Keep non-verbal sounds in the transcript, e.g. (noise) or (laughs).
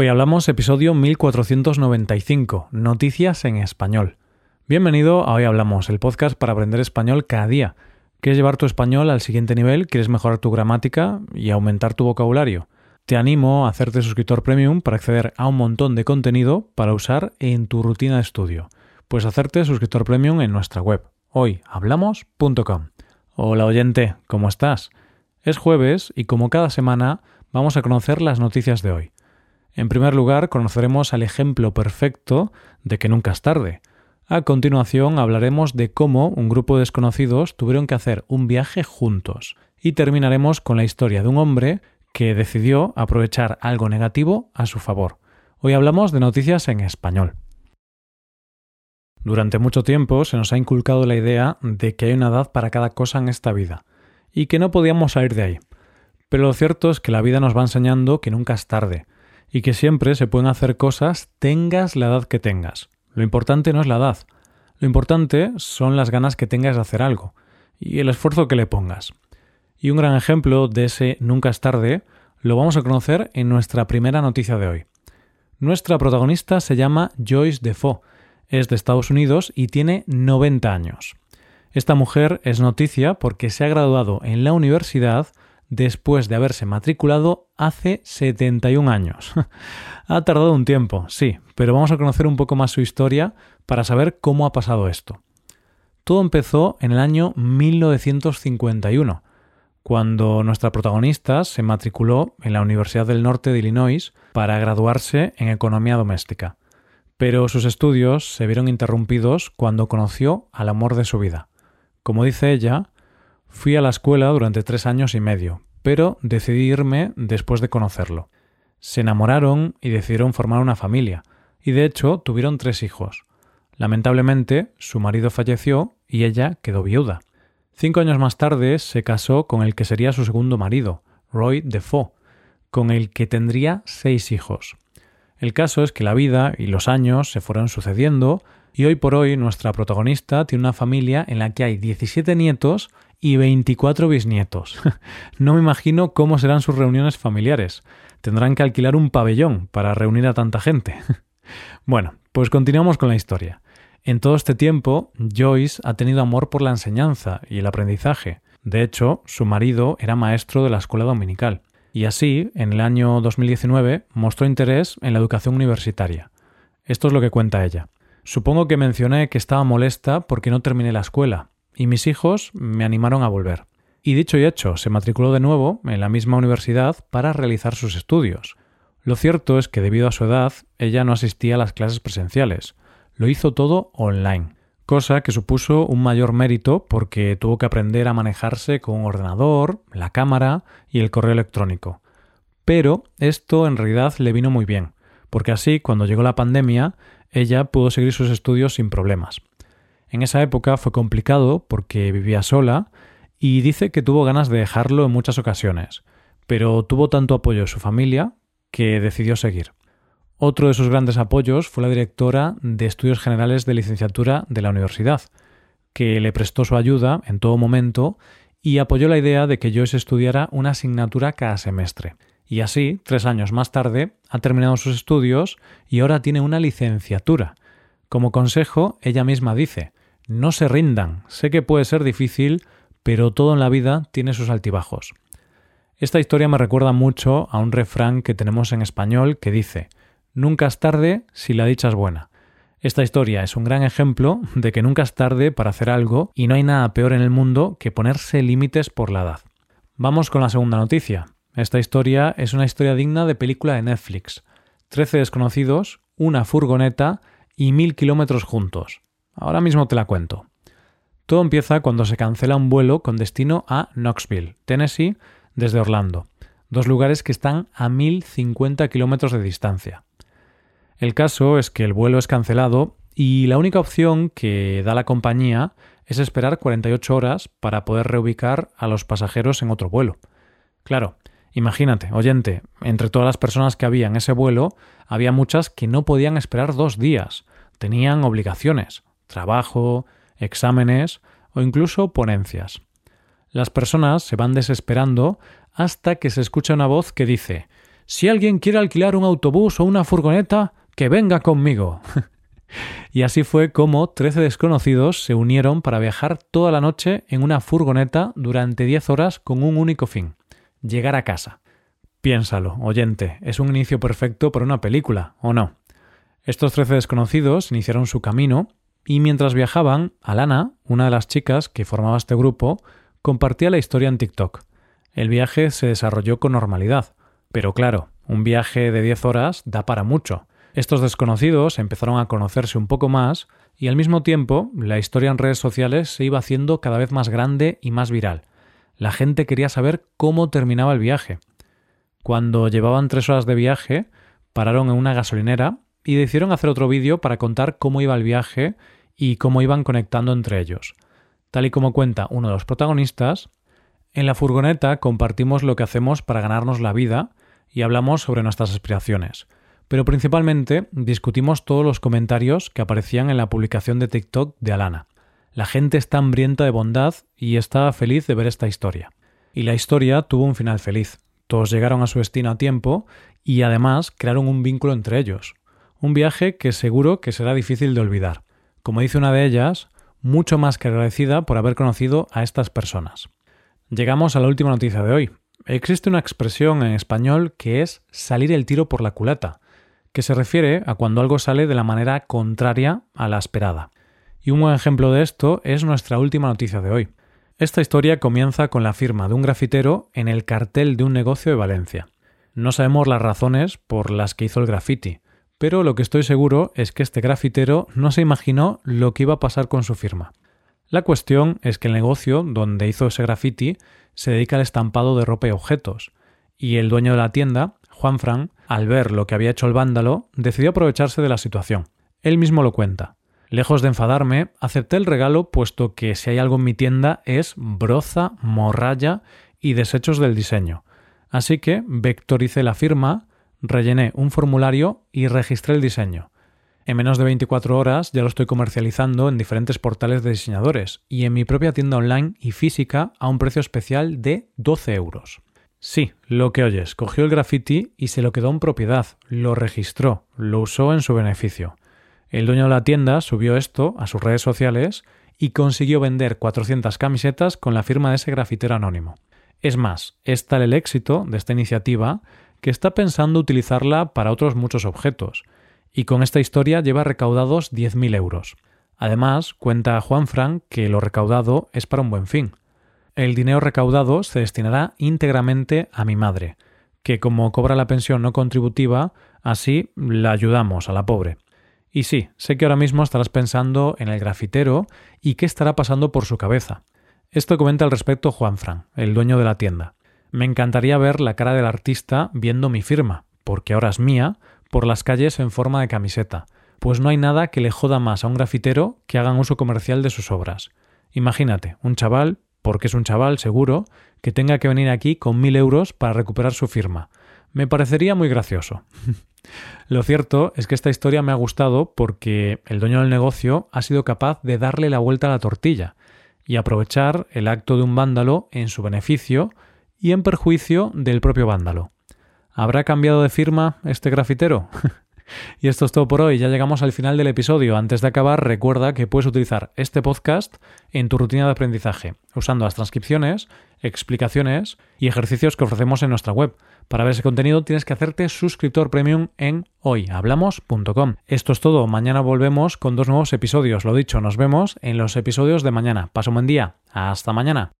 Hoy hablamos episodio 1495, Noticias en Español. Bienvenido a Hoy Hablamos, el podcast para aprender español cada día. ¿Quieres llevar tu español al siguiente nivel? ¿Quieres mejorar tu gramática y aumentar tu vocabulario? Te animo a hacerte suscriptor premium para acceder a un montón de contenido para usar en tu rutina de estudio. Puedes hacerte suscriptor premium en nuestra web, hoyhablamos.com. Hola oyente, ¿cómo estás? Es jueves y como cada semana vamos a conocer las noticias de hoy. En primer lugar, conoceremos al ejemplo perfecto de que nunca es tarde. A continuación hablaremos de cómo un grupo de desconocidos tuvieron que hacer un viaje juntos. Y terminaremos con la historia de un hombre que decidió aprovechar algo negativo a su favor. Hoy hablamos de noticias en español. Durante mucho tiempo se nos ha inculcado la idea de que hay una edad para cada cosa en esta vida, y que no podíamos salir de ahí. Pero lo cierto es que la vida nos va enseñando que nunca es tarde, y que siempre se pueden hacer cosas tengas la edad que tengas. Lo importante no es la edad, lo importante son las ganas que tengas de hacer algo y el esfuerzo que le pongas. Y un gran ejemplo de ese nunca es tarde lo vamos a conocer en nuestra primera noticia de hoy. Nuestra protagonista se llama Joyce Defoe, es de Estados Unidos y tiene 90 años. Esta mujer es noticia porque se ha graduado en la universidad después de haberse matriculado hace 71 años. (laughs) ha tardado un tiempo, sí, pero vamos a conocer un poco más su historia para saber cómo ha pasado esto. Todo empezó en el año 1951, cuando nuestra protagonista se matriculó en la Universidad del Norte de Illinois para graduarse en economía doméstica. Pero sus estudios se vieron interrumpidos cuando conoció al amor de su vida. Como dice ella, Fui a la escuela durante tres años y medio, pero decidí irme después de conocerlo. Se enamoraron y decidieron formar una familia, y de hecho tuvieron tres hijos. Lamentablemente, su marido falleció y ella quedó viuda. Cinco años más tarde se casó con el que sería su segundo marido, Roy Defoe, con el que tendría seis hijos. El caso es que la vida y los años se fueron sucediendo y hoy por hoy nuestra protagonista tiene una familia en la que hay 17 nietos y 24 bisnietos. (laughs) no me imagino cómo serán sus reuniones familiares. Tendrán que alquilar un pabellón para reunir a tanta gente. (laughs) bueno, pues continuamos con la historia. En todo este tiempo, Joyce ha tenido amor por la enseñanza y el aprendizaje. De hecho, su marido era maestro de la escuela dominical. Y así, en el año 2019, mostró interés en la educación universitaria. Esto es lo que cuenta ella. Supongo que mencioné que estaba molesta porque no terminé la escuela, y mis hijos me animaron a volver. Y dicho y hecho, se matriculó de nuevo en la misma universidad para realizar sus estudios. Lo cierto es que debido a su edad, ella no asistía a las clases presenciales, lo hizo todo online, cosa que supuso un mayor mérito porque tuvo que aprender a manejarse con un ordenador, la cámara y el correo electrónico. Pero esto en realidad le vino muy bien, porque así, cuando llegó la pandemia, ella pudo seguir sus estudios sin problemas. En esa época fue complicado porque vivía sola y dice que tuvo ganas de dejarlo en muchas ocasiones, pero tuvo tanto apoyo de su familia que decidió seguir. Otro de sus grandes apoyos fue la directora de Estudios Generales de Licenciatura de la universidad, que le prestó su ayuda en todo momento y apoyó la idea de que Joyce estudiara una asignatura cada semestre. Y así, tres años más tarde, ha terminado sus estudios y ahora tiene una licenciatura. Como consejo, ella misma dice no se rindan. Sé que puede ser difícil, pero todo en la vida tiene sus altibajos. Esta historia me recuerda mucho a un refrán que tenemos en español que dice Nunca es tarde si la dicha es buena. Esta historia es un gran ejemplo de que nunca es tarde para hacer algo y no hay nada peor en el mundo que ponerse límites por la edad. Vamos con la segunda noticia. Esta historia es una historia digna de película de Netflix. Trece desconocidos, una furgoneta y mil kilómetros juntos. Ahora mismo te la cuento. Todo empieza cuando se cancela un vuelo con destino a Knoxville, Tennessee, desde Orlando, dos lugares que están a 1050 kilómetros de distancia. El caso es que el vuelo es cancelado y la única opción que da la compañía es esperar 48 horas para poder reubicar a los pasajeros en otro vuelo. Claro, imagínate, oyente, entre todas las personas que había en ese vuelo, había muchas que no podían esperar dos días, tenían obligaciones, trabajo, exámenes o incluso ponencias. Las personas se van desesperando hasta que se escucha una voz que dice Si alguien quiere alquilar un autobús o una furgoneta, que venga conmigo. (laughs) y así fue como 13 desconocidos se unieron para viajar toda la noche en una furgoneta durante 10 horas con un único fin, llegar a casa. Piénsalo, oyente, es un inicio perfecto para una película, ¿o no? Estos 13 desconocidos iniciaron su camino y mientras viajaban, Alana, una de las chicas que formaba este grupo, compartía la historia en TikTok. El viaje se desarrolló con normalidad, pero claro, un viaje de 10 horas da para mucho. Estos desconocidos empezaron a conocerse un poco más y al mismo tiempo la historia en redes sociales se iba haciendo cada vez más grande y más viral. La gente quería saber cómo terminaba el viaje. Cuando llevaban tres horas de viaje, pararon en una gasolinera y decidieron hacer otro vídeo para contar cómo iba el viaje y cómo iban conectando entre ellos. Tal y como cuenta uno de los protagonistas, en la furgoneta compartimos lo que hacemos para ganarnos la vida y hablamos sobre nuestras aspiraciones, pero principalmente discutimos todos los comentarios que aparecían en la publicación de TikTok de Alana. La gente está hambrienta de bondad y estaba feliz de ver esta historia. Y la historia tuvo un final feliz. Todos llegaron a su destino a tiempo y además crearon un vínculo entre ellos. Un viaje que seguro que será difícil de olvidar. Como dice una de ellas, mucho más que agradecida por haber conocido a estas personas. Llegamos a la última noticia de hoy. Existe una expresión en español que es salir el tiro por la culata, que se refiere a cuando algo sale de la manera contraria a la esperada. Y un buen ejemplo de esto es nuestra última noticia de hoy. Esta historia comienza con la firma de un grafitero en el cartel de un negocio de Valencia. No sabemos las razones por las que hizo el graffiti, pero lo que estoy seguro es que este grafitero no se imaginó lo que iba a pasar con su firma. La cuestión es que el negocio donde hizo ese graffiti se dedica al estampado de ropa y objetos, y el dueño de la tienda, Juan Fran, al ver lo que había hecho el vándalo, decidió aprovecharse de la situación. Él mismo lo cuenta. Lejos de enfadarme, acepté el regalo puesto que si hay algo en mi tienda es broza, morralla y desechos del diseño. Así que vectoricé la firma, rellené un formulario y registré el diseño. En menos de 24 horas ya lo estoy comercializando en diferentes portales de diseñadores y en mi propia tienda online y física a un precio especial de 12 euros. Sí, lo que oyes, cogió el graffiti y se lo quedó en propiedad, lo registró, lo usó en su beneficio. El dueño de la tienda subió esto a sus redes sociales y consiguió vender 400 camisetas con la firma de ese grafitero anónimo. Es más, es tal el éxito de esta iniciativa que está pensando utilizarla para otros muchos objetos, y con esta historia lleva recaudados 10.000 euros. Además, cuenta Juan Frank que lo recaudado es para un buen fin. El dinero recaudado se destinará íntegramente a mi madre, que como cobra la pensión no contributiva, así la ayudamos a la pobre. Y sí, sé que ahora mismo estarás pensando en el grafitero y qué estará pasando por su cabeza. Esto comenta al respecto Juan Fran, el dueño de la tienda. Me encantaría ver la cara del artista viendo mi firma, porque ahora es mía, por las calles en forma de camiseta, pues no hay nada que le joda más a un grafitero que hagan uso comercial de sus obras. Imagínate, un chaval, porque es un chaval seguro, que tenga que venir aquí con mil euros para recuperar su firma. Me parecería muy gracioso. (laughs) Lo cierto es que esta historia me ha gustado porque el dueño del negocio ha sido capaz de darle la vuelta a la tortilla y aprovechar el acto de un vándalo en su beneficio y en perjuicio del propio vándalo. ¿Habrá cambiado de firma este grafitero? (laughs) y esto es todo por hoy, ya llegamos al final del episodio. Antes de acabar, recuerda que puedes utilizar este podcast en tu rutina de aprendizaje, usando las transcripciones, explicaciones y ejercicios que ofrecemos en nuestra web. Para ver ese contenido tienes que hacerte suscriptor premium en hoyhablamos.com. Esto es todo, mañana volvemos con dos nuevos episodios. Lo dicho, nos vemos en los episodios de mañana. Paso un buen día. Hasta mañana.